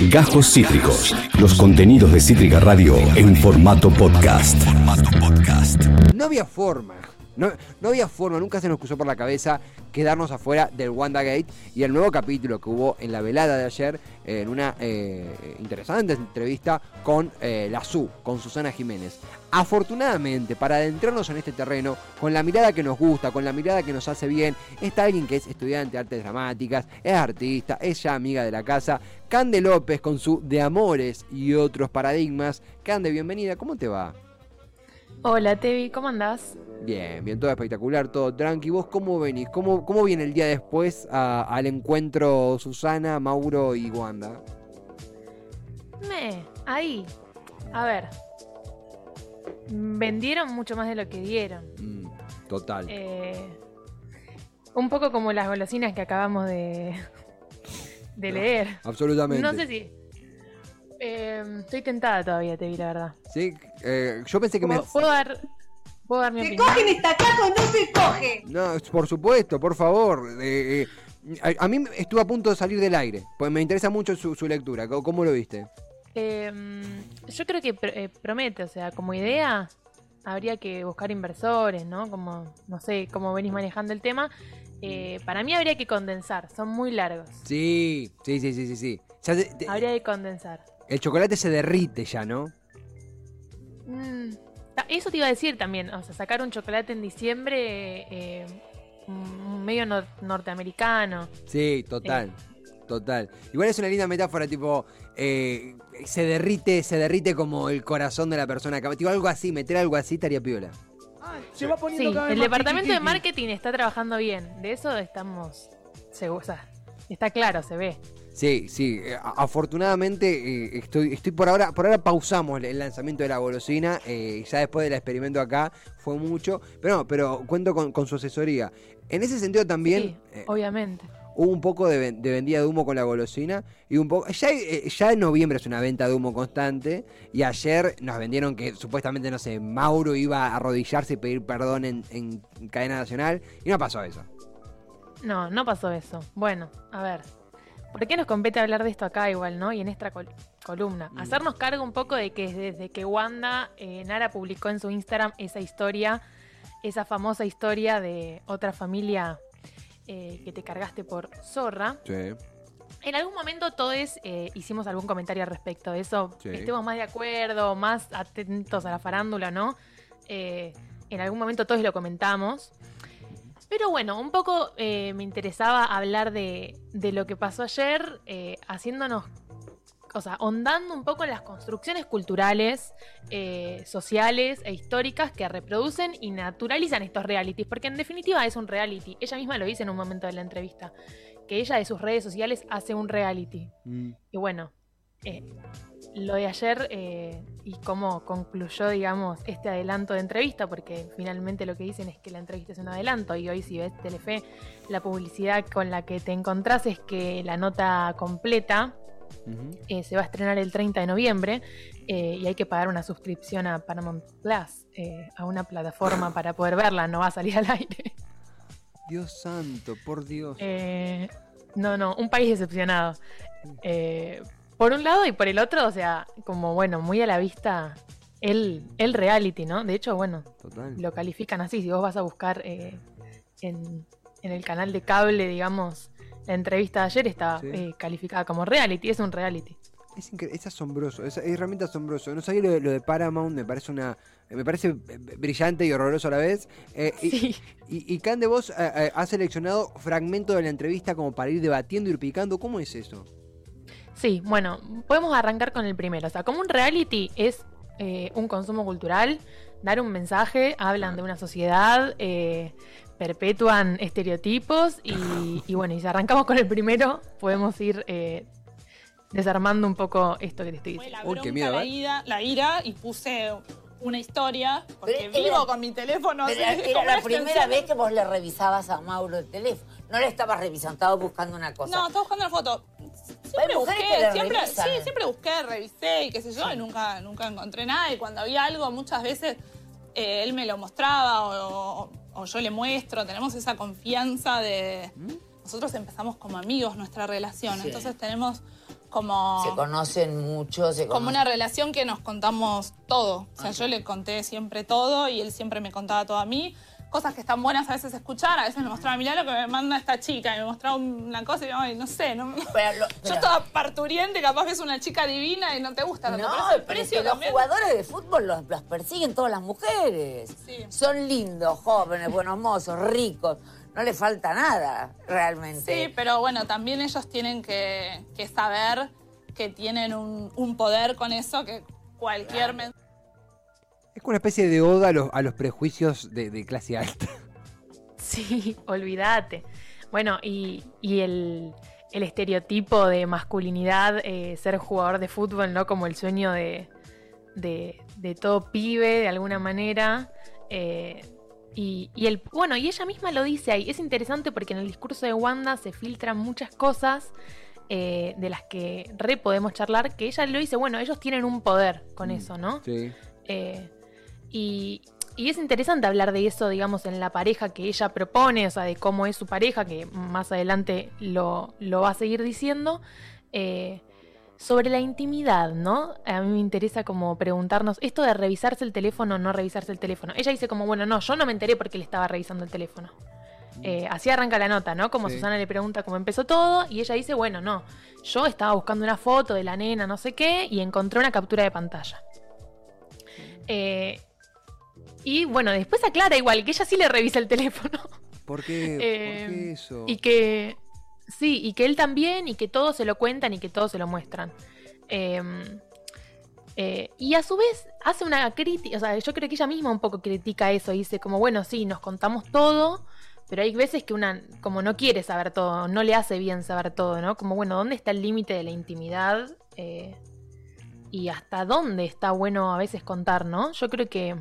Gajos Cítricos. Los contenidos de Cítrica Radio en formato podcast. No había forma. No, no había forma, nunca se nos cruzó por la cabeza quedarnos afuera del WandaGate y el nuevo capítulo que hubo en la velada de ayer eh, en una eh, interesante entrevista con eh, la SU, con Susana Jiménez. Afortunadamente, para adentrarnos en este terreno, con la mirada que nos gusta, con la mirada que nos hace bien, está alguien que es estudiante de artes dramáticas, es artista, es ya amiga de la casa, Cande López con su De Amores y otros paradigmas. Cande, bienvenida, ¿cómo te va? Hola Tevi, ¿cómo andás? Bien, bien, todo espectacular, todo tranqui. ¿Vos cómo venís? ¿Cómo, cómo viene el día después a- al encuentro Susana, Mauro y Wanda? Me, ahí. A ver. Vendieron mucho más de lo que dieron. Mm, total. Eh, un poco como las golosinas que acabamos de, de leer. Absolutamente. No sé si. Eh, estoy tentada todavía, Tevi, la verdad. Sí, eh, yo pensé que me. ¿Puedo, puedo dar, ¿Puedo dar mi ¿Se opinión? cogen esta casa o no se coge? No, por supuesto, por favor. eh, eh, a, a mí estuvo a punto de salir del aire, pues me interesa mucho su, su lectura. ¿Cómo, cómo lo viste? Eh, yo creo que pr- eh, promete, o sea, como idea habría que buscar inversores, ¿no? Como, no sé, cómo venís manejando el tema. Eh, para mí habría que condensar, son muy largos. Sí, sí, sí, sí, sí. te- te- Habría que condensar. El chocolate se derrite ya, ¿no? Mm, Eso te iba a decir también, o sea, sacar un chocolate en diciembre eh, mm, medio nor- norteamericano. Sí, total. Total. Igual es una linda metáfora, tipo, eh, se derrite, se derrite como el corazón de la persona. que- Tipo, algo así, meter algo así estaría piola. Se va poniendo Sí, cada vez el más departamento de marketing está trabajando bien, de eso estamos seguros, o sea, está claro, se ve. Sí, sí. eh, afortunadamente eh, estoy, estoy por ahora, por ahora pausamos el lanzamiento de la golosina. eh, ya después del experimento acá fue mucho. Pero no, pero cuento con, con su asesoría. En ese sentido también Sí, eh, obviamente. hubo un poco de, de vendida de humo con la golosina. Y un poco. Ya, ya en noviembre es una venta de humo constante. Y ayer nos vendieron que supuestamente, no sé, Mauro iba a arrodillarse y pedir perdón en, en cadena nacional. Y no pasó eso. No, no pasó eso. Bueno, a ver. ¿Por qué nos compete hablar de esto acá igual, no? Y en esta col- columna. Mm. Hacernos cargo un poco de que desde que Wanda eh, Nara publicó en su Instagram esa historia, esa famosa historia de otra familia eh, que te cargaste por zorra. Sí. En algún momento todos eh, hicimos algún comentario al respecto de eso. Sí. Estemos más de acuerdo, más atentos a la farándula, ¿no? En algún momento todos lo comentamos. Pero bueno, un poco eh, me interesaba hablar de, de lo que pasó ayer, eh, haciéndonos, o sea, ahondando un poco en las construcciones culturales, eh, sociales e históricas que reproducen y naturalizan estos realities, porque en definitiva es un reality. Ella misma lo dice en un momento de la entrevista, que ella de sus redes sociales hace un reality. Mm. Y bueno, eh, lo de ayer eh, y cómo concluyó, digamos, este adelanto de entrevista, porque finalmente lo que dicen es que la entrevista es un adelanto y hoy si ves Telefe, la publicidad con la que te encontrás es que la nota completa eh, se va a estrenar el 30 de noviembre eh, y hay que pagar una suscripción a Paramount Plus, a una plataforma para poder verla, no va a salir al aire. Dios santo, por Dios. No, no, un país decepcionado. Eh, por un lado y por el otro, o sea, como bueno, muy a la vista el, el reality, ¿no? De hecho, bueno, Total. lo califican así. Si vos vas a buscar eh, en, en el canal de cable, digamos, la entrevista de ayer está Sí. eh, calificada como reality, es un reality. Es, es asombroso, es, es realmente asombroso. No sabía lo de, lo de Paramount, me parece una me parece eh, brillante y horroroso a la vez. Eh, y, Sí. y, y Cande, vos eh, eh, has seleccionado fragmentos de la entrevista como para ir debatiendo, ir picando. ¿Cómo es eso? Sí, bueno, podemos arrancar con el primero. O sea, como un reality es eh, un consumo cultural, dar un mensaje, hablan de una sociedad, eh, perpetúan estereotipos y, y bueno, y si arrancamos con el primero, podemos ir eh, desarmando un poco esto que te estoy Fue diciendo. la Uy, qué bronca, miedo, la, ¿eh? ira, la ira y puse una historia porque Pero vivo era- con mi teléfono. Pero era la primera vez que vos le revisabas a Mauro el teléfono. No le estabas revisando, estabas buscando una cosa. No, estaba buscando la foto. Siempre busqué, siempre, revisan. sí, siempre busqué, revisé y qué sé yo, y nunca, nunca encontré nada. Y cuando había algo, muchas veces eh, él me lo mostraba o, o- yo le muestro. Tenemos esa confianza de. Nosotros empezamos como amigos nuestra relación, Sí. entonces tenemos como Se conocen mucho, se como una relación que nos contamos todo. O sea, yo le conté siempre todo y él siempre me contaba todo a mí. Cosas que están buenas a veces escuchar, a veces me mostraba, mirá lo que me manda esta chica, y me mostraba una cosa y yo, ay, no sé, no, Pero lo- yo estaba parturiente, capaz ves una chica divina y no te gusta No, pero precio los jugadores de fútbol los, los persiguen todas las mujeres. Sí. Son lindos, jóvenes, buenos mozos, ricos. No les falta nada, realmente. Sí, pero bueno, también ellos tienen que, que saber que tienen un, un poder con eso que cualquier... men- Es como una especie de oda a los, a los prejuicios de, de clase alta. Sí, olvídate. Bueno, y, y el, el estereotipo de masculinidad, eh, ser jugador de fútbol, ¿no? Como el sueño de, de, de todo pibe, de alguna manera. eh, y, y el, bueno, y ella misma lo dice ahí. Es interesante porque en el discurso de Wanda se filtran muchas cosas eh, de las que re podemos charlar, que ella lo dice, bueno, ellos tienen un poder con eso, ¿no? Sí. Eh, y, y es interesante hablar de eso, digamos, en la pareja que ella propone, o sea, de cómo es su pareja, que más adelante lo, lo va a seguir diciendo. eh, sobre la intimidad, ¿no? A mí me interesa como preguntarnos esto de revisarse el teléfono o no revisarse el teléfono. Ella dice como, bueno, no, yo no me enteré porque le estaba revisando el teléfono. Eh, así arranca la nota, ¿no? Como Sí. Susana le pregunta cómo empezó todo y ella dice, bueno, no, yo estaba buscando una foto de la nena, no sé qué, y encontré una captura de pantalla. Eh, y bueno, después aclara igual que ella sí le revisa el teléfono. ¿Por qué, Eh, ¿Por qué eso? Y que. Sí, y que él también, y que todos se lo cuentan y que todos se lo muestran. Eh, eh, y a su vez hace una crítica, o sea, yo creo que ella misma un poco critica eso, dice como, bueno, sí, nos contamos todo, pero hay veces que una como no quiere saber todo, no le hace bien saber todo, ¿no? Como, bueno, ¿dónde está el límite de la intimidad? Eh, y hasta dónde está bueno a veces contar, ¿no? Yo creo que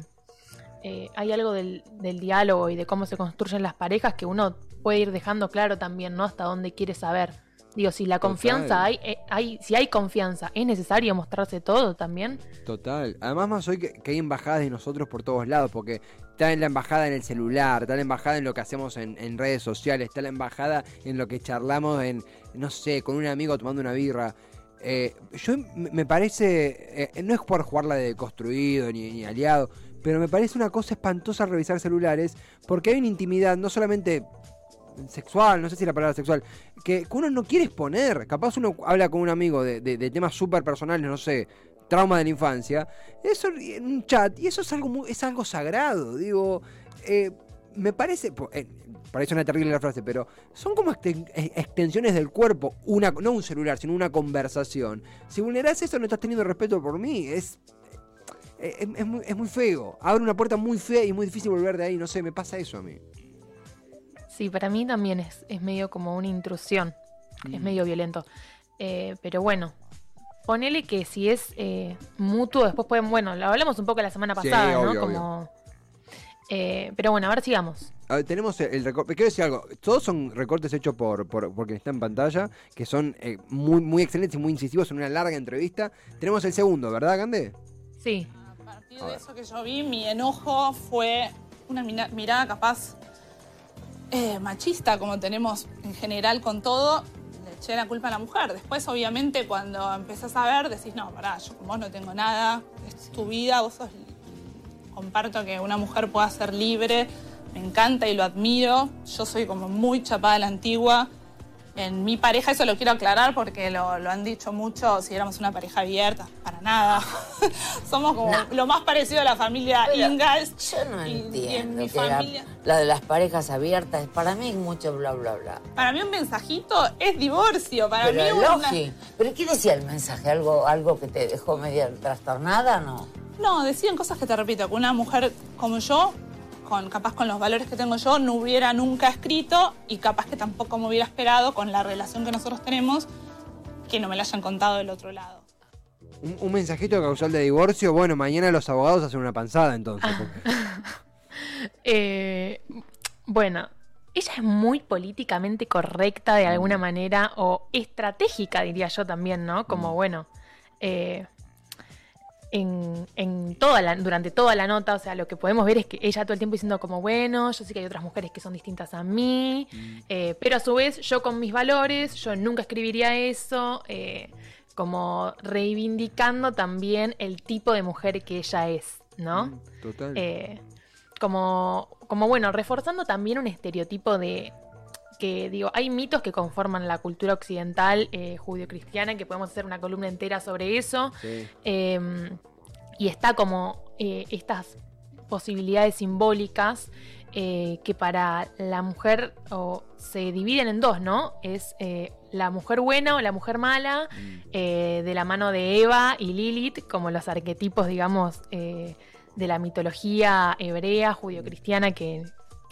eh, hay algo del, del diálogo y de cómo se construyen las parejas que uno puede ir dejando claro también, ¿no? Hasta dónde quiere saber. Digo, si la Total. confianza hay, eh, hay, si hay confianza, ¿es necesario mostrarse todo también? Total. Además, más hoy que, que hay embajadas de nosotros por todos lados, porque está en la embajada en el celular, está la embajada en lo que hacemos en, en redes sociales, está la embajada en lo que charlamos en, no sé, con un amigo tomando una birra. Eh, yo me parece, eh, no es por jugarla de construido ni, ni aliado, pero me parece una cosa espantosa revisar celulares, porque hay una intimidad no solamente sexual, no sé si la palabra sexual, que, uno no quiere exponer. Capaz uno habla con un amigo de, de- temas súper personales, no sé, trauma de la infancia, eso en un chat, y eso es algo muy, es algo sagrado, digo, eh, me parece, eh, parece una terrible la frase, pero son como exten- extensiones del cuerpo, una, no un celular, sino una conversación. Si vulneras eso, no estás teniendo respeto por mí, es... eh, Es, es muy, es muy feo. Abre una puerta muy fea y muy difícil volver de ahí. No sé, me pasa eso a mí. Sí, para mí también es, es medio como una intrusión, es medio violento. Eh, pero bueno, ponele que si es eh, mutuo, después pueden, bueno, lo hablamos un poco la semana Sí, pasada, ¿no? obvio, Como, eh, pero bueno, a ver, sigamos. A ver, tenemos el, recorte. Quiero decir algo. Todos son recortes hechos por, por, por quien está en pantalla, que son eh, muy, muy excelentes y muy incisivos en una larga entrevista. Tenemos el segundo, ¿verdad, Gande? Sí, partir de eso que yo vi, mi enojo fue una mirada capaz eh, machista, como tenemos en general con todo. Le eché la culpa a la mujer. Después, obviamente, cuando empezás a ver, decís, no, pará, yo con vos no tengo nada, es tu vida, vos sos... Comparto que una mujer pueda ser libre, me encanta y lo admiro. Yo soy como muy chapada a la antigua. En mi pareja, eso lo quiero aclarar porque lo, lo han dicho mucho, si éramos una pareja abierta, para nada. Somos como lo más parecido a la familia Pero Ingalls. Yo no y- y entiendo. en mi que la- familia. La, de las parejas abiertas, para mí es mucho bla, bla, bla. Para mí un mensajito es divorcio. Para Pero mí una- lógico. ¿Pero qué decía el mensaje? ¿Algo, algo que te dejó medio trastornada no? No, decían cosas que te repito, que una mujer como yo, con capaz con los valores que tengo yo, no hubiera nunca escrito y capaz que tampoco me hubiera esperado con la relación que nosotros tenemos que no me la hayan contado del otro lado. Un, un mensajito causal de divorcio. Bueno, mañana los abogados hacen una panzada entonces. porque- Eh, bueno, ella es muy políticamente correcta de alguna manera o estratégica, diría yo también, ¿no? Como, bueno, eh, en, en toda la, durante toda la nota, o sea, lo que podemos ver es que ella todo el tiempo diciendo como, bueno, yo sé que hay otras mujeres que son distintas a mí, eh, pero a su vez yo con mis valores, yo nunca escribiría eso, eh, como reivindicando también el tipo de mujer que ella es, ¿no? Mm, Total. Eh, como, como bueno, reforzando también un estereotipo de que digo, hay mitos que conforman la cultura occidental eh, judio-cristiana, que podemos hacer una columna entera sobre eso. Sí. Eh, y está como eh, estas posibilidades simbólicas eh, que para la mujer o, se dividen en dos, ¿no? Es eh, la mujer buena o la mujer mala, Mm. de la mano de Eva y Lilith, como los arquetipos, digamos, de la mitología hebrea, judio-cristiana, que,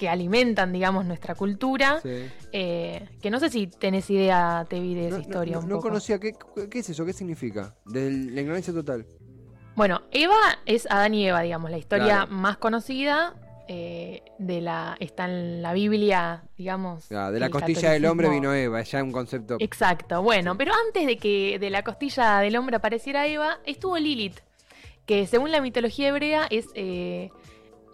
que alimentan, digamos, nuestra cultura. Sí. Eh, que no sé si tenés idea, Tevi, de esa No, historia. no, un no poco. conocía. ¿Qué, ¿Qué es eso? ¿Qué significa? De la ignorancia total. Bueno, Eva es Adán y Eva, digamos, la historia Claro. más conocida eh, de la está en la Biblia, digamos. Ah, de la costilla del hombre vino Eva, es ya un concepto. Exacto. Bueno, pero antes de que de la costilla del hombre apareciera Eva, estuvo Lilith, que según la mitología hebrea es eh,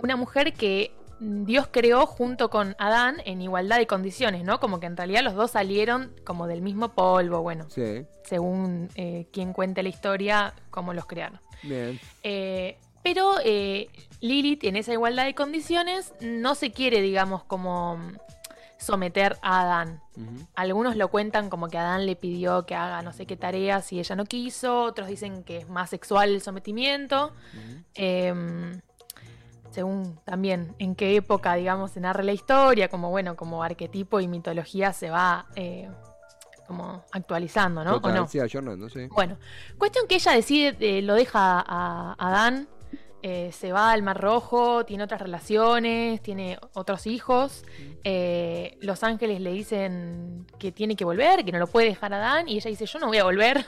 una mujer que Dios creó junto con Adán en igualdad de condiciones, ¿no? Como que en realidad los dos salieron como del mismo polvo, bueno, Sí, según eh, quien cuente la historia, cómo los crearon. bien. Eh, pero eh, Lilith, en esa igualdad de condiciones, no se quiere, digamos, como someter a Adán. Algunos lo cuentan como que Adán le pidió que haga no sé qué tareas y ella no quiso. Otros dicen que es más sexual el sometimiento. Según también en qué época, digamos, se narra la historia, como bueno, como arquetipo y mitología se va eh, como actualizando, ¿no? ¿O Total, no? sí. Bueno, cuestión que ella decide, eh, lo deja a a Adán, eh, se va al Mar Rojo, tiene otras relaciones, tiene otros hijos. eh, los ángeles le dicen que tiene que volver, que no lo puede dejar a Adán, y ella dice, yo no voy a volver.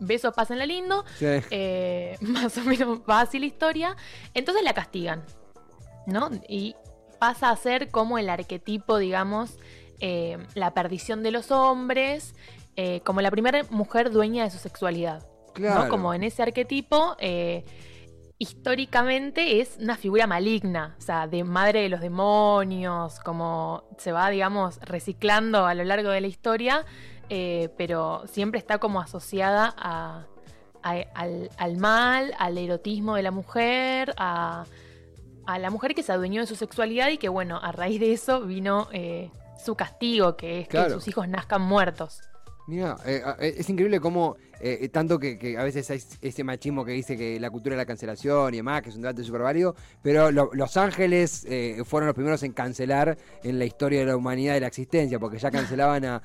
Besos, pásenla lindo. Sí. Eh, más o menos va así la historia. Entonces la castigan, ¿no? Y pasa a ser como el arquetipo, digamos, eh, la perdición de los hombres, eh, como la primera mujer dueña de su sexualidad. Claro. ¿no? Como en ese arquetipo, históricamente es una figura maligna, o sea, de madre de los demonios, como se va, digamos, reciclando a lo largo de la historia, eh, pero siempre está como asociada a, a- al, al mal, al erotismo de la mujer, a, a la mujer que se adueñó de su sexualidad y que, bueno, a raíz de eso vino eh, su castigo, que es Claro. que sus hijos nazcan muertos. Mira, eh, eh, es increíble cómo, eh, tanto que, que a veces hay ese machismo que dice que la cultura de la cancelación y demás, que es un debate súper válido, pero lo- Los Ángeles eh, fueron los primeros en cancelar en la historia de la humanidad de la existencia, porque ya cancelaban a,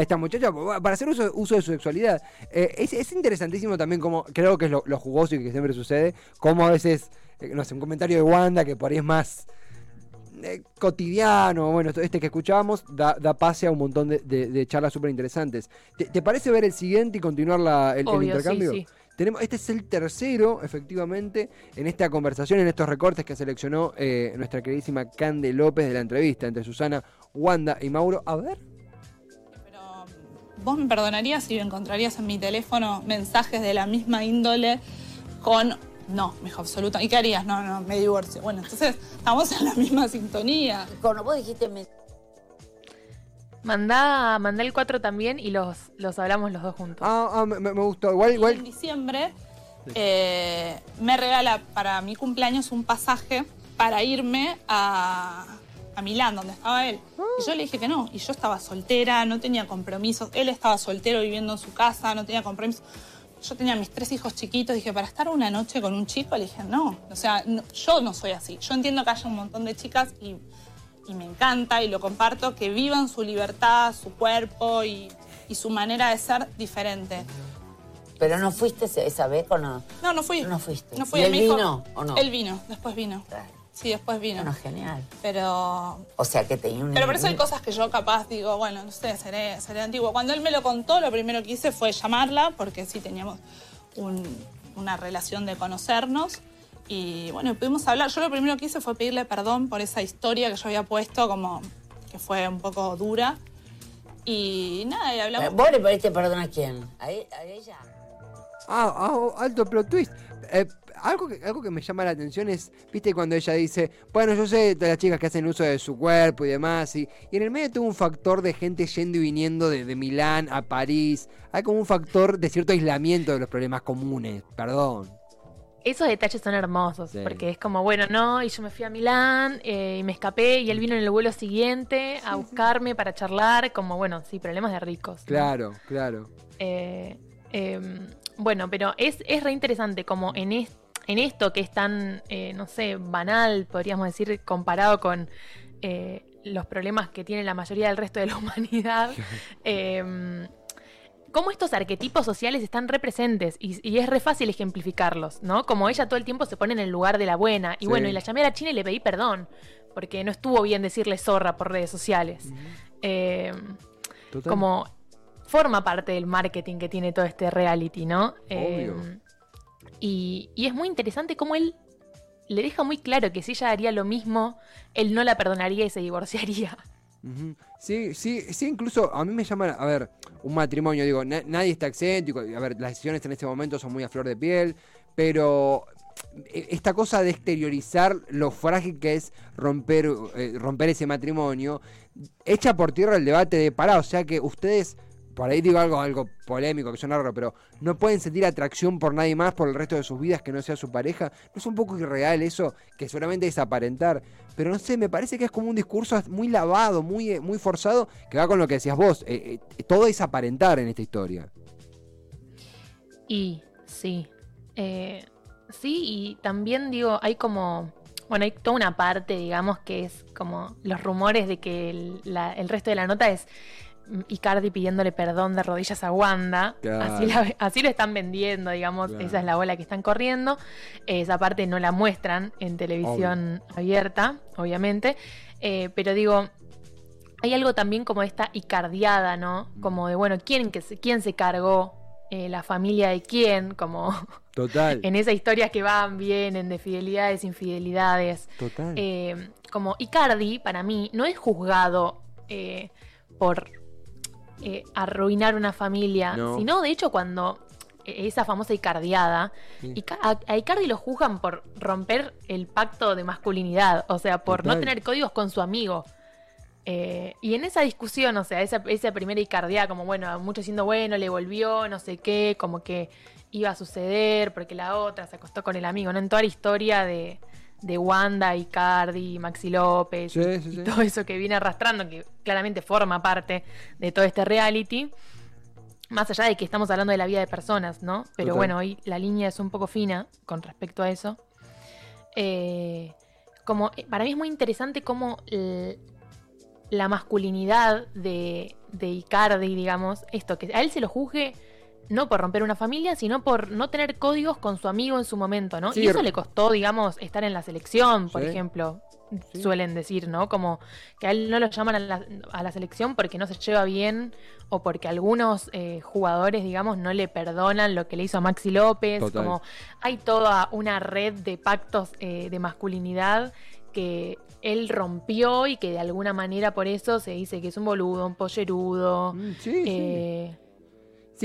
esta muchacha para hacer uso, de su sexualidad. Eh, es, es interesantísimo también como, creo que es lo, lo jugoso y que siempre sucede, como a veces, eh, no sé, un comentario de Wanda que por ahí es más eh, cotidiano, bueno, esto- este que escuchábamos, da, da pase a un montón de, de- de charlas súper interesantes. ¿Te, te parece ver el siguiente y continuar la- el, el Obvio, sí, intercambio? sí. Tenemos, este es el tercero, efectivamente, en esta conversación, en estos recortes que seleccionó eh, nuestra queridísima Cande López de la entrevista entre Susana, Wanda y Mauro. A ver. Pero vos me perdonarías si encontrarías en mi teléfono mensajes de la misma índole con no, me dijo absoluta. ¿Y qué harías? No, no, me divorcio. Bueno, entonces estamos en la misma sintonía. Cuando vos dijiste me- Mandá, mandá el 4 también y los, los hablamos los dos juntos. Ah, ah, me, me gustó. Igual, Y en igual. diciembre eh, me regala para mi cumpleaños un pasaje para irme a, a Milán, donde estaba él. Y yo le dije que no. Y yo estaba soltera, no tenía compromisos. Él estaba soltero viviendo en su casa, no tenía compromisos. Yo tenía mis tres hijos chiquitos. Dije, para estar una noche con un chico, le dije, no. O sea, no- yo no soy así. Yo entiendo que haya un montón de chicas y, y me encanta y lo comparto, que vivan su libertad, su cuerpo y, y su manera de ser diferente. Pero no fuiste esa vez con no. No, no fui. No fuiste. No fui. ¿Y él vino o no? Él vino, después vino. Claro. Sí, después vino. Bueno, genial. Pero. O sea que tenía un. Pero por eso hay cosas que yo capaz digo, bueno, no sé, seré, seré antiguo. Cuando él me lo contó, lo primero que hice fue llamarla, porque sí teníamos un- una relación de conocernos. Y bueno, pudimos hablar. Yo lo primero que hice fue pedirle perdón por esa historia que yo había puesto, como que fue un poco dura. Y nada, y hablamos. ¿Vos le pediste perdón a quién? ¿A, e- ella? Ah, ah, alto plot twist. Eh, algo, que, algo que me llama la atención es, viste, cuando ella dice, bueno, yo sé de las chicas que hacen uso de su cuerpo y demás, y, y en el medio tuvo un factor de gente yendo y viniendo de, de Milán a París. Hay como un factor de cierto aislamiento de los problemas comunes, perdón. Esos detalles son hermosos, Sí. porque es como, bueno, no, y yo me fui a Milán eh, y me escapé y él vino en el vuelo siguiente a buscarme para charlar, como, bueno, sí, problemas de ricos. ¿no? Claro, claro. Eh, eh, bueno, pero es, es re interesante como en, es- en esto que es tan, eh, no sé, banal, podríamos decir, comparado con eh, los problemas que tiene la mayoría del resto de la humanidad. eh, cómo estos arquetipos sociales están representes y, y es re fácil ejemplificarlos, ¿no? Como ella todo el tiempo se pone en el lugar de la buena. Y Sí. bueno, y la llamé a la China y le pedí perdón, porque no estuvo bien decirle zorra por redes sociales. Eh, Total. como forma parte del marketing que tiene todo este reality, ¿no? Eh, Obvio. Y, y es muy interesante cómo él le deja muy claro que si ella haría lo mismo, él no la perdonaría y se divorciaría. Sí, sí, sí, incluso a mí me llama, a ver, un matrimonio, digo, na- nadie está exento, a ver, las decisiones en este momento son muy a flor de piel, pero eh, esta cosa de exteriorizar lo frágil que es romper, eh, romper ese matrimonio, echa por tierra el debate de pará, o sea que ustedes, por ahí digo algo, algo polémico que suena raro, pero no pueden sentir atracción por nadie más por el resto de sus vidas que no sea su pareja. ¿No es un poco irreal eso? Que seguramente es aparentar. Pero no sé, me parece que es como un discurso muy lavado, muy, eh, muy forzado, que va con lo que decías vos. Eh, eh, todo es aparentar en esta historia. Y sí. Sí, y también digo, hay como. Bueno, hay toda una parte, digamos, que es como los rumores de que el, resto de la nota es Icardi pidiéndole perdón de rodillas a Wanda. Claro. Así, la- así lo están vendiendo, digamos. Claro. Esa es la ola que están corriendo. Esa parte no la muestran en televisión abierta, obviamente. Eh, pero digo, hay algo también como esta icardiada, ¿no? Como de, bueno, ¿quién, que se, quién se cargó? Eh, la familia de quién, como Total. en esas historias que van, vienen, de fidelidades, infidelidades. Total. Eh, como Icardi, para mí, no es juzgado eh, por eh, arruinar una familia, No. sino de hecho cuando eh, esa famosa Icardiada. Ica- a, Icardi lo juzgan por romper el pacto de masculinidad, o sea, por no tener códigos con su amigo. Eh, y en esa discusión, o sea, esa, esa primera Icardia, como bueno, mucho siendo bueno, le volvió, no sé qué, como que iba a suceder porque la otra se acostó con el amigo, ¿no? En toda la historia de, de Wanda, Icardi, Maxi López Sí, y, sí, y todo eso que viene arrastrando, que claramente forma parte de todo este reality. Más allá de que estamos hablando de la vida de personas, ¿no? Pero Total. bueno, hoy la línea es un poco fina con respecto a eso. Eh, como, eh, para mí es muy interesante cómo la masculinidad de, de Icardi, digamos, esto, que a él se lo juzgue no por romper una familia, sino por no tener códigos con su amigo en su momento, ¿no? Sí, y eso le costó, digamos, estar en la selección, por Sí. ejemplo. Sí. Suelen decir, ¿no? Como que a él no lo llaman a la, a la selección porque no se lleva bien o porque algunos eh, jugadores, digamos, no le perdonan lo que le hizo a Maxi López. Total. Como hay toda una red de pactos eh, de masculinidad que él rompió y que de alguna manera por eso se dice que es un boludo, un pollerudo. Mm, sí, sí. eh, Sí,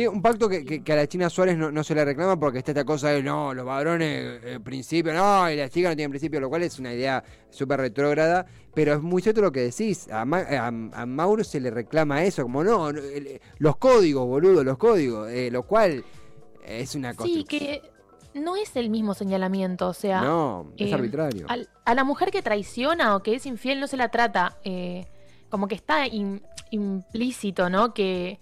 un pacto que, que- que a la China Suárez no, no se le reclama porque está esta cosa de no, los varones, eh, principio, no, y las chicas no tienen principio, lo cual es una idea súper retrógrada, pero es muy cierto lo que decís. A, Ma- a- a Mauro se le reclama eso, como no, el- los códigos, boludo, los códigos, eh, lo cual es una cosa. sí, que no es el mismo señalamiento, o sea, No, es eh, arbitrario. a la mujer que traiciona o que es infiel no se la trata eh, como que está im- implícito, ¿no? Que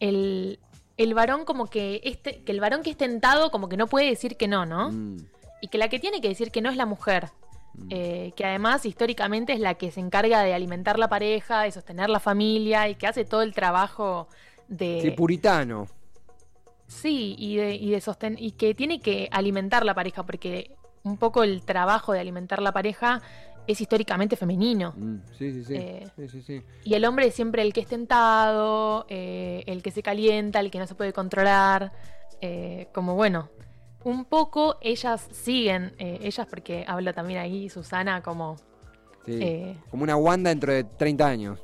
el, el varón como que este, que el varón que es tentado como que no puede decir que no, ¿no? Mm, Y que la que tiene que decir que no es la mujer. mm. eh, que además históricamente es la que se encarga de alimentar la pareja, de sostener la familia y que hace todo el trabajo de... sí, puritano. Sí, y de, y de sosten y que tiene que alimentar la pareja, porque un poco el trabajo de alimentar la pareja es históricamente femenino. Mm, sí, sí, sí. Eh, sí, sí, sí. Y el hombre es siempre el que es tentado, eh, el que se calienta, el que no se puede controlar. eh, como bueno, un poco ellas siguen, ellas porque habla también ahí Susana como... Sí. Como una Wanda dentro de 30 años.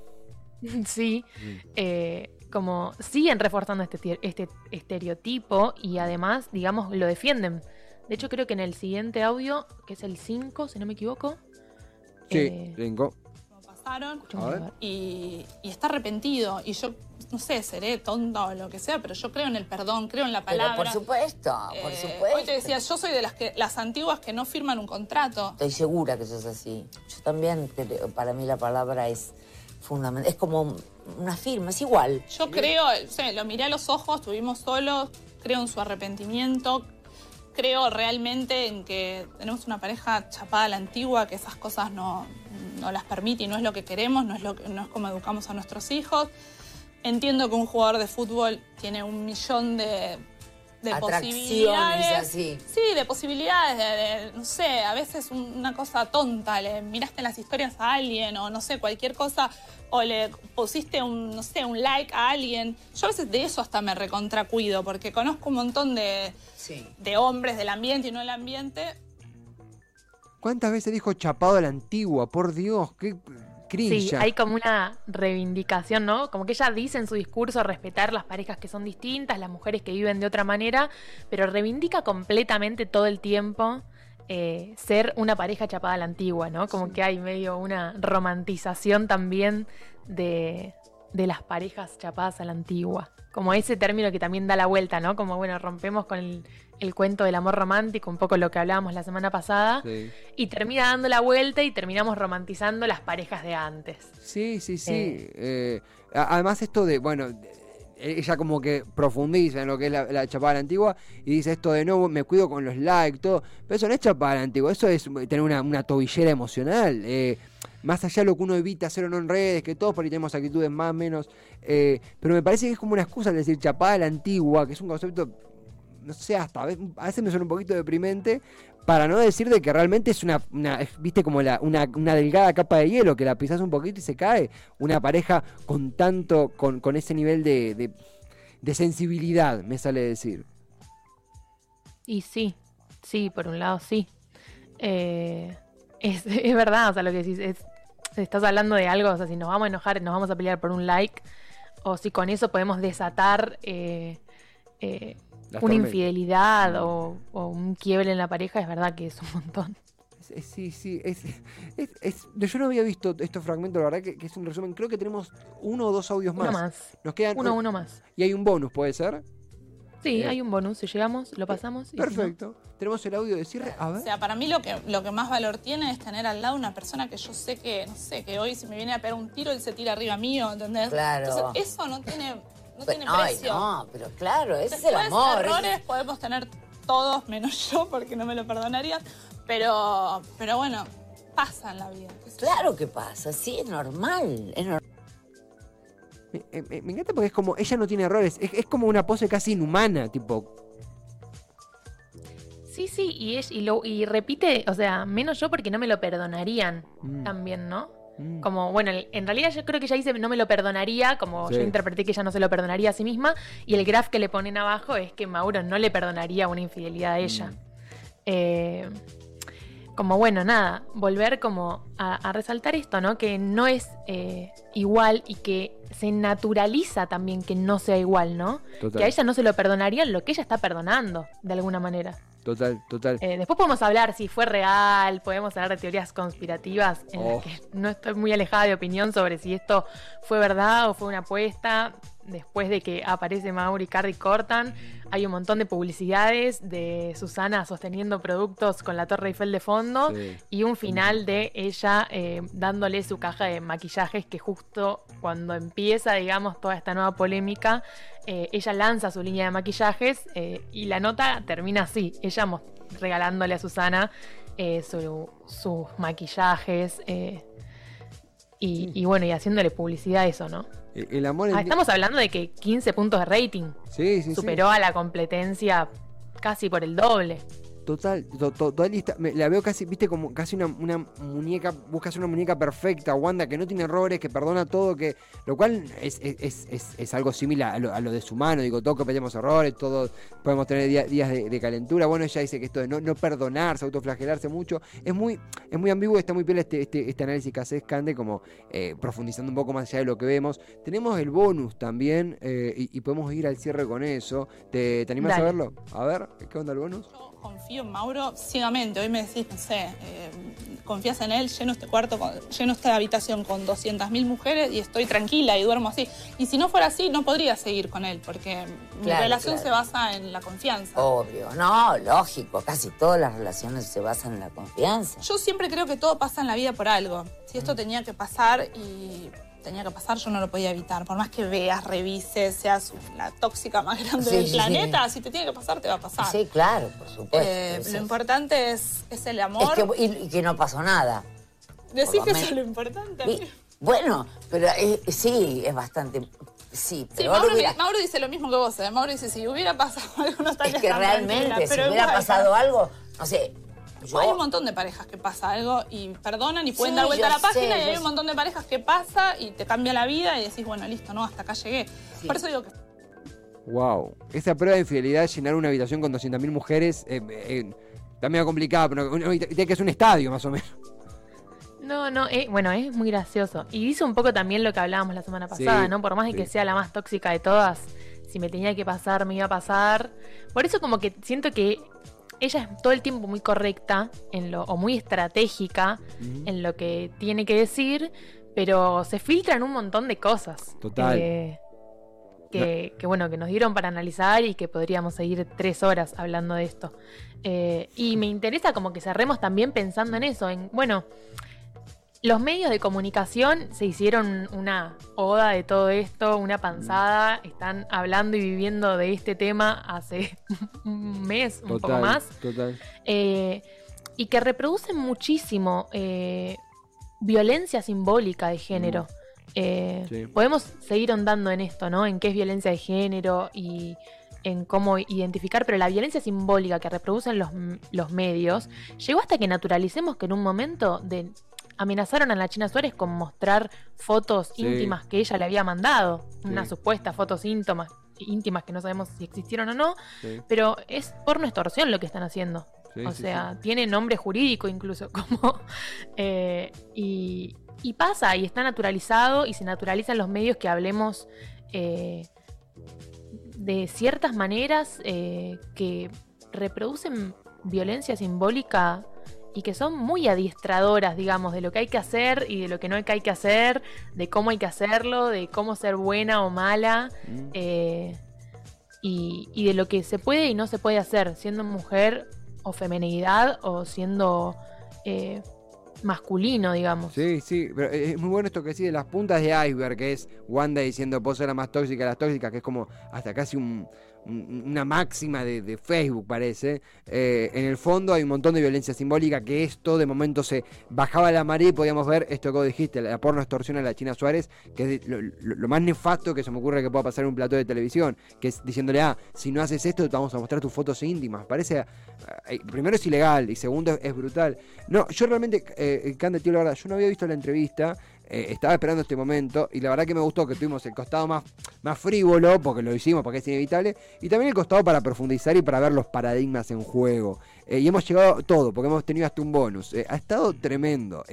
sí, como siguen reforzando este, este estereotipo y además, digamos, lo defienden. De hecho, creo que en el siguiente audio, que es el 5, si no me equivoco, Sí, eh. Como pasaron. A ver. y, y está arrepentido. Y yo, no sé, seré tonta o lo que sea, pero yo creo en el perdón, creo en la Pero palabra. por supuesto, por Eh, supuesto. Hoy te decía, yo soy de las que las antiguas que no firman un contrato. Estoy segura que eso es así. Yo también creo, para mí la palabra es fundamental. Es como una firma, es igual. Yo creo, o sea, lo miré a los ojos, estuvimos solos, creo en su arrepentimiento, creo realmente en que tenemos una pareja chapada a la antigua, que esas cosas no, no las permite y no es lo que queremos, no es, lo que- no es como educamos a nuestros hijos. Entiendo que un jugador de fútbol tiene un millón de, de posibilidades. así. Sí, de posibilidades, de, de, no sé, a veces un- una cosa tonta, le miraste en las historias a alguien o no sé, cualquier cosa, o le pusiste un, no sé, un like a alguien. Yo a veces de eso hasta me recontracuido, porque conozco un montón de, Sí. de hombres del ambiente y no del ambiente. ¿Cuántas veces dijo chapado a la antigua? Por Dios, qué cringe. Sí, hay como una reivindicación, ¿no? Como que ella dice en su discurso respetar las parejas que son distintas, las mujeres que viven de otra manera, pero reivindica completamente todo el tiempo eh, ser una pareja chapada a la antigua, ¿no? Como que hay medio una romantización también de, de las parejas chapadas a la antigua. Como ese término que también da la vuelta, ¿no? Como, bueno, rompemos con el, el cuento del amor romántico, un poco lo que hablábamos la semana pasada, Sí. y termina dando la vuelta y terminamos romantizando las parejas de antes. Sí, sí, sí. Eh. Eh, además esto de, bueno, ella como que profundiza en lo que es la, la chapada antigua y dice esto de no, me cuido con los likes, todo. Pero eso no es chapada antigua, eso es tener una, una tobillera emocional. eh, más allá de lo que uno evita hacer o no en redes, que todos por ahí tenemos actitudes más o menos. eh, pero me parece que es como una excusa al decir chapada a la antigua, que es un concepto, no sé, hasta a veces, me suena un poquito deprimente, para no decir de que realmente es una, viste, como una, una delgada capa de hielo, que la pisas un poquito y se cae. Una pareja con tanto, con, con ese nivel de, de, de sensibilidad, me sale decir. Y sí, sí, por un lado sí. Eh, es, es verdad, o sea, lo que decís es, estás hablando de algo, o sea, si nos vamos a enojar, nos vamos a pelear por un like, o si con eso podemos desatar eh, eh, una tormentas. infidelidad o, o un quiebre en la pareja, es verdad que es un montón. Sí, sí, es, es- es- yo no había visto estos fragmentos, la verdad que, que es un resumen. Creo que tenemos uno o dos audios más. Uno más, Nos quedan uno, uno más. y hay un bonus, ¿puede ser? Sí, Eh, hay un bonus, si llegamos, lo pasamos. y si no- Perfecto. Tenemos el audio de cierre. A O ver. sea, para mí lo que, lo que más valor tiene es tener al lado una persona que yo sé que, no sé, que hoy si me viene a pegar un tiro, él se tira arriba mío, ¿entendés? Claro. Entonces, eso no tiene, no tiene Ay, precio. no, pero claro, ese es el amor. errores es- podemos tener todos, menos yo, porque no me lo perdonarían. Pero, pero bueno, pasa en la vida. Claro que pasa, sí, es normal. Es normal. Me, me- me encanta porque es como, ella no tiene errores, es, es como una pose casi inhumana, tipo, Sí, sí, y, es, y, lo, y repite, o sea, menos yo porque no me lo perdonarían Mm. también, ¿no? mm, Como, bueno, en realidad yo creo que ella dice no me lo perdonaría, como Sí. yo interpreté que ella no se lo perdonaría a sí misma, y el graph que le ponen abajo es que Mauro no le perdonaría una infidelidad a ella. Mm. Eh, como bueno, nada, volver como a, a resaltar esto, ¿no? Que no es eh, igual y que se naturaliza también que no sea igual, ¿no? total, Que a ella no se lo perdonarían lo que ella está perdonando, de alguna manera. total, total. Eh, después podemos hablar si fue real, podemos hablar de teorías conspirativas en Oh. las que no estoy muy alejada de opinión sobre si esto fue verdad o fue una apuesta. Después de que aparece Mauro y Carrie cortan, hay un montón de publicidades de Susana sosteniendo productos con la Torre Eiffel de fondo Sí. y un final de ella eh, dándole su caja de maquillajes que justo cuando empieza, digamos, toda esta nueva polémica, eh, ella lanza su línea de maquillajes eh, y la nota termina así, ella regalándole a Susana su- sus maquillajes y, y bueno, y haciéndole publicidad a eso, ¿no? El amor en Ah, estamos hablando de que 15 puntos de rating Sí, sí, sí. superó a la competencia casi por el doble. Total, to- to- total y está- me- la veo casi, viste, como casi una, una muñeca, buscas una muñeca perfecta, Wanda, que no tiene errores, que perdona todo, que lo cual es, es, es- es- es algo similar a lo, a lo deshumano, digo, todos cometemos errores, todos podemos tener día- días de, de calentura, bueno, ella dice que esto de no, no perdonarse, autoflagelarse mucho, es muy, es muy ambiguo, está muy piola este, este, este análisis que hace Scande, como eh, profundizando un poco más allá de lo que vemos. Tenemos el bonus también, eh, y, y podemos ir al cierre con eso. ¿Te, te animás a Dale. verlo? A ver, ¿qué onda el bonus? Yo confío en Mauro ciegamente. Hoy me decís, no sé, eh, confías en él, lleno este cuarto, con- lleno esta habitación con 200.000 mujeres y estoy tranquila y duermo así. Y si no fuera así, no podría seguir con él, porque mi Claro, relación claro. se basa en la confianza. Obvio, no, lógico, casi todas las relaciones se basan en la confianza. Yo siempre creo que todo pasa en la vida por algo. Si esto tenía que pasar y tenía que pasar, yo no lo podía evitar. Por más que veas, revises, seas la tóxica más grande Sí, del sí. planeta, si te tiene que pasar, te va a pasar. Sí, claro, por supuesto. Eh, lo es- importante es, es el es amor. que, y, y que no pasó nada. Decís que eso es lo importante. Y- bueno, pero eh, sí, es bastante. Sí, Sí, pero Mauro, hubiera- Mauro dice lo mismo que vos. ¿eh? Mauro dice, si hubiera pasado algo, no estaría es que realmente, si hubiera pasado algo, no sé. Yo, Hay un montón de parejas que pasa algo y perdonan y pueden Sí, dar vuelta a la página y hay un montón de parejas que pasa y te cambia la vida y decís, bueno, listo, no, hasta acá llegué. Sí. Por eso digo que Wow. Esa prueba de infidelidad, llenar una habitación con 200.000 mujeres, eh, eh, está medio complicada, pero una habitación que es un estadio más o menos. No, no, eh, bueno, es muy gracioso. Y dice un poco también lo que hablábamos la semana pasada, Sí, ¿no? Por más de que sea la más tóxica de todas, si me tenía que pasar, me iba a pasar. Por eso como que siento que ella es todo el tiempo muy correcta en lo, o muy estratégica en lo que tiene que decir, pero se filtran un montón de cosas. Total. eh, que, que, bueno, que nos dieron para analizar y que podríamos seguir tres horas hablando de esto. Eh, y me interesa como que cerremos también pensando en eso, en, bueno, los medios de comunicación se hicieron una oda de todo esto, una panzada, están hablando y viviendo de este tema hace un mes, un poco más, Total. eh, y que reproducen muchísimo eh, violencia simbólica de género. Eh, Sí. Podemos seguir ahondando en esto, ¿no? En qué es violencia de género y en cómo identificar, pero la violencia simbólica que reproducen los, los medios llegó hasta que naturalicemos que en un momento de amenazaron a la China Suárez con mostrar fotos Sí. íntimas que ella le había mandado, Sí. unas supuestas fotos íntimas, íntimas que no sabemos si existieron o no, Sí, pero es porno extorsión lo que están haciendo. o sea, tiene nombre jurídico incluso, como. eh, y, y pasa, y está naturalizado, y se naturalizan los medios que hablemos eh, de ciertas maneras eh, que reproducen violencia simbólica y que son muy adiestradoras, digamos, de lo que hay que hacer y de lo que no hay que hacer, de cómo hay que hacerlo, de cómo ser buena o mala. sí. Mm. Eh, y, y de lo que se puede y no se puede hacer, siendo mujer o femenidad o siendo eh, masculino, digamos. Sí, sí, pero es muy bueno esto que decís de las puntas de iceberg, que es Wanda diciendo vos la más tóxica de las tóxicas, que es como hasta casi un- una máxima de, Facebook, parece. Eh, en el fondo hay un montón de violencia simbólica, que esto de momento se bajaba la marea y podíamos ver esto que vos dijiste, la porno extorsión a la China Suárez, que es lo, más nefasto que se me ocurre que pueda pasar en un plató de televisión, que es diciéndole, ah, si no haces esto, te vamos a mostrar tus fotos íntimas. Parece, eh, primero es ilegal y segundo es, brutal. No, yo realmente, eh, Cande, tío, la verdad, yo no había visto la entrevista, eh, estaba esperando este momento y la verdad que me gustó que tuvimos el costado más, más frívolo, porque lo hicimos, porque es inevitable, y también el costado para profundizar y para ver los paradigmas en juego. Eh, y hemos llegado a todo, porque hemos tenido hasta un bonus. Eh, ha estado tremendo.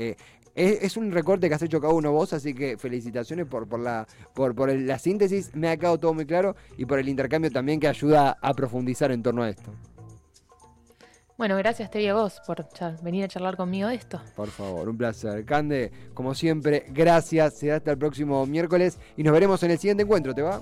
Es, un recorte que has hecho cada uno vos, así que felicitaciones por, por, la, por, por la síntesis, me ha quedado todo muy claro, y por el intercambio también que ayuda a profundizar en torno a esto. Bueno, gracias Tevi a vos por venir a charlar conmigo de esto. Por favor, un placer. Cande, como siempre, gracias. Será hasta el próximo miércoles y nos veremos en el siguiente encuentro, ¿te va?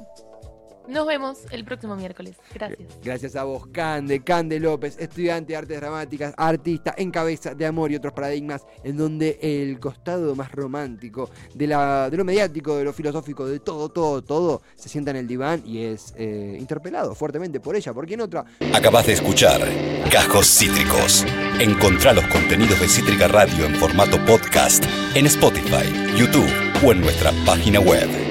Nos vemos el próximo miércoles. Gracias. Gracias a vos, Cande, Cande López, estudiante de artes dramáticas, artista en cabeza de amor y otros paradigmas, en donde el costado más romántico de, la, de lo mediático, de lo filosófico, de todo, todo, todo, se sienta en el diván y es eh, interpelado fuertemente por ella. ¿Por quién otra? Acabas de escuchar Cajos Cítricos. Encontrá los contenidos de Cítrica Radio en formato podcast en Spotify, YouTube o en nuestra página web.